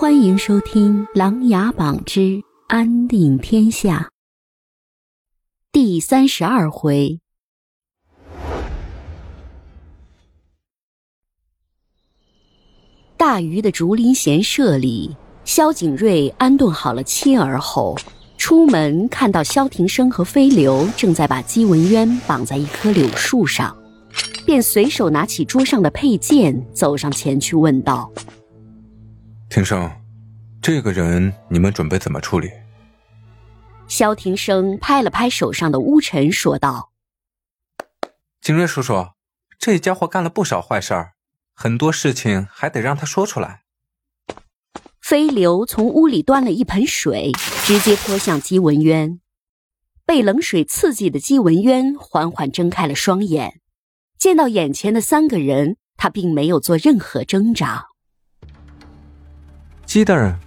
欢迎收听《琅琊榜之安定天下》第三十二回。大鱼的竹林闲舍里，萧景睿安顿好了妻儿后，出门看到萧庭生和飞流正在把姬文渊绑在一棵柳树上，便随手拿起桌上的佩剑，走上前去问道。庭生，这个人你们准备怎么处理？萧庭生拍了拍手上的乌尘，说道：“景睿叔叔，这家伙干了不少坏事儿，很多事情还得让他说出来。”飞流从屋里端了一盆水，直接泼向姬文渊。被冷水刺激的姬文渊缓缓睁开了双眼，见到眼前的三个人，他并没有做任何挣扎。姬大人，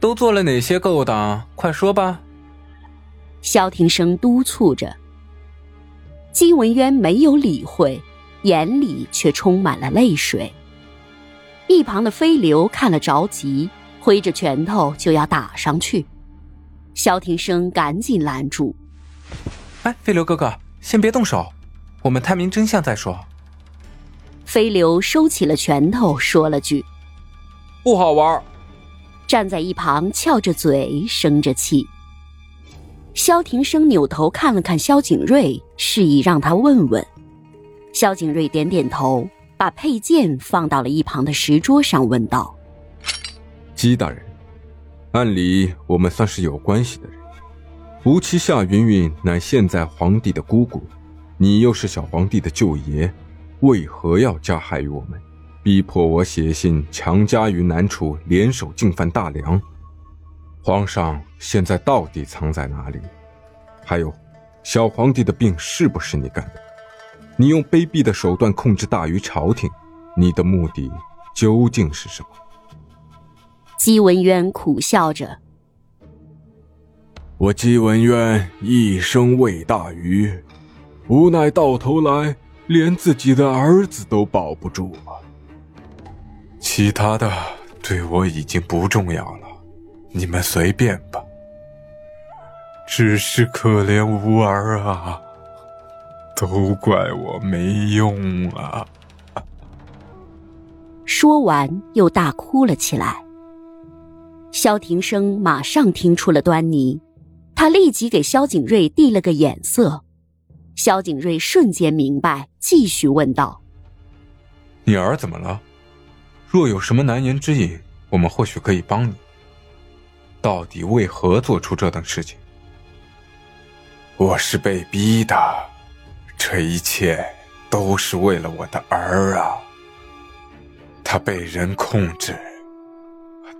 都做了哪些勾当？快说吧。萧庭生督促着。姬文渊没有理会，眼里却充满了泪水。一旁的飞流看了着急，挥着拳头就要打上去。萧庭生赶紧拦住：“哎，飞流哥哥，先别动手，我们探明真相再说。”飞流收起了拳头，说了句：“不好玩。”站在一旁，翘着嘴，生着气。萧庭生扭头看了看萧景睿，示意让他问问。萧景睿点点头，把佩剑放到了一旁的石桌上，问道：“姬大人，按理我们算是有关系的人，吴妻夏云云乃现在皇帝的姑姑，你又是小皇帝的舅爷，为何要加害于我们？”逼迫我写信，强加于南楚，联手进犯大梁。皇上现在到底藏在哪里？还有，小皇帝的病是不是你干的？你用卑鄙的手段控制大于朝廷，你的目的究竟是什么？姬文渊苦笑着：“我姬文渊一生为大于，无奈到头来连自己的儿子都保不住啊！”其他的对我已经不重要了，你们随便吧。只是可怜无儿啊，都怪我没用啊！说完又大哭了起来。萧庭生马上听出了端倪，他立即给萧景睿递了个眼色。萧景睿瞬间明白，继续问道：“你儿怎么了？”若有什么难言之隐，我们或许可以帮你。到底为何做出这等事情？我是被逼的，这一切都是为了我的儿啊！他被人控制，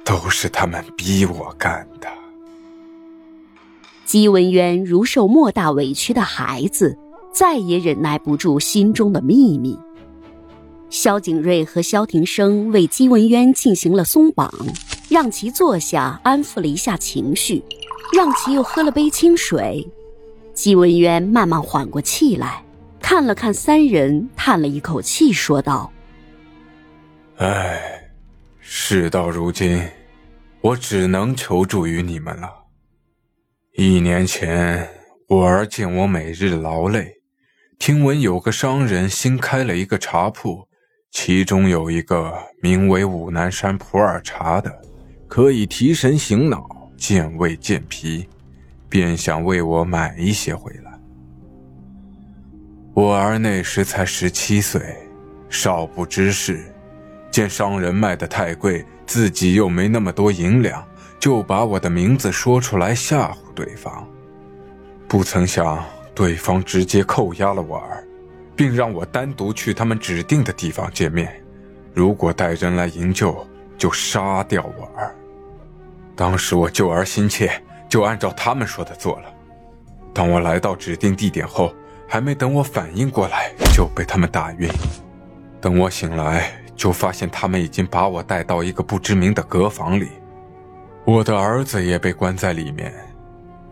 都是他们逼我干的。姬文渊如受莫大委屈的孩子，再也忍耐不住心中的秘密。萧景睿和萧庭生为姬文渊进行了松绑，让其坐下，安抚了一下情绪，让其又喝了杯清水。姬文渊慢慢缓过气来，看了看三人，叹了一口气，说道：“唉，事到如今，我只能求助于你们了。一年前，我儿见我每日劳累，听闻有个商人新开了一个茶铺。”其中有一个名为武南山普洱茶的，可以提神醒脑、健胃健脾，便想为我买一些回来。我儿那时才十七岁，少不知事，见商人卖的太贵，自己又没那么多银两，就把我的名字说出来吓唬对方。不曾想，对方直接扣押了我儿。并让我单独去他们指定的地方见面，如果带人来营救，就杀掉我儿。当时我救儿心切，就按照他们说的做了。当我来到指定地点后，还没等我反应过来，就被他们打晕。等我醒来，就发现他们已经把我带到一个不知名的隔房里，我的儿子也被关在里面。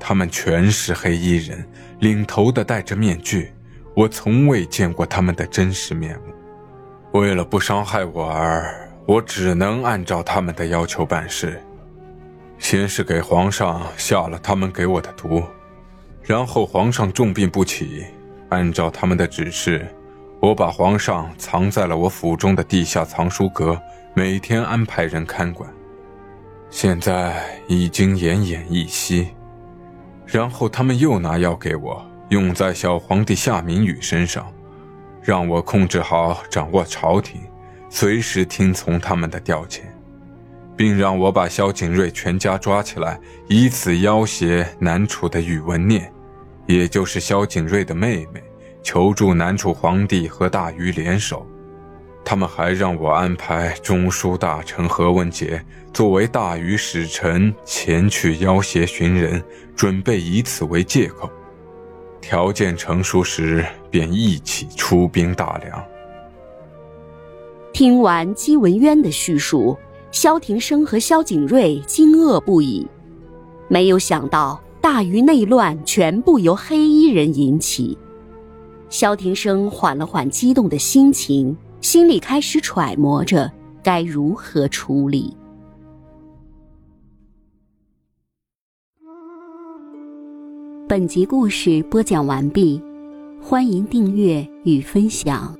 他们全是黑衣人，领头的戴着面具。我从未见过他们的真实面目。为了不伤害我儿，我只能按照他们的要求办事。先是给皇上下了他们给我的毒，然后皇上重病不起，按照他们的指示，我把皇上藏在了我府中的地下藏书阁，每天安排人看管。现在已经奄奄一息，然后他们又拿药给我，用在小皇帝夏明宇身上，让我控制好掌握朝廷，随时听从他们的调遣。并让我把萧景睿全家抓起来，以此要挟南楚的宇文念，也就是萧景睿的妹妹，求助南楚皇帝和大禹联手。他们还让我安排中书大臣何文杰作为大禹使臣前去要挟寻人，准备以此为借口，条件成熟时便一起出兵大梁。听完姬文渊的叙述。萧庭生和萧景睿惊愕不已，没有想到大禹内乱全部由黑衣人引起。萧庭生缓了缓激动的心情，心里开始揣摩着该如何处理。本集故事播讲完毕，欢迎订阅与分享。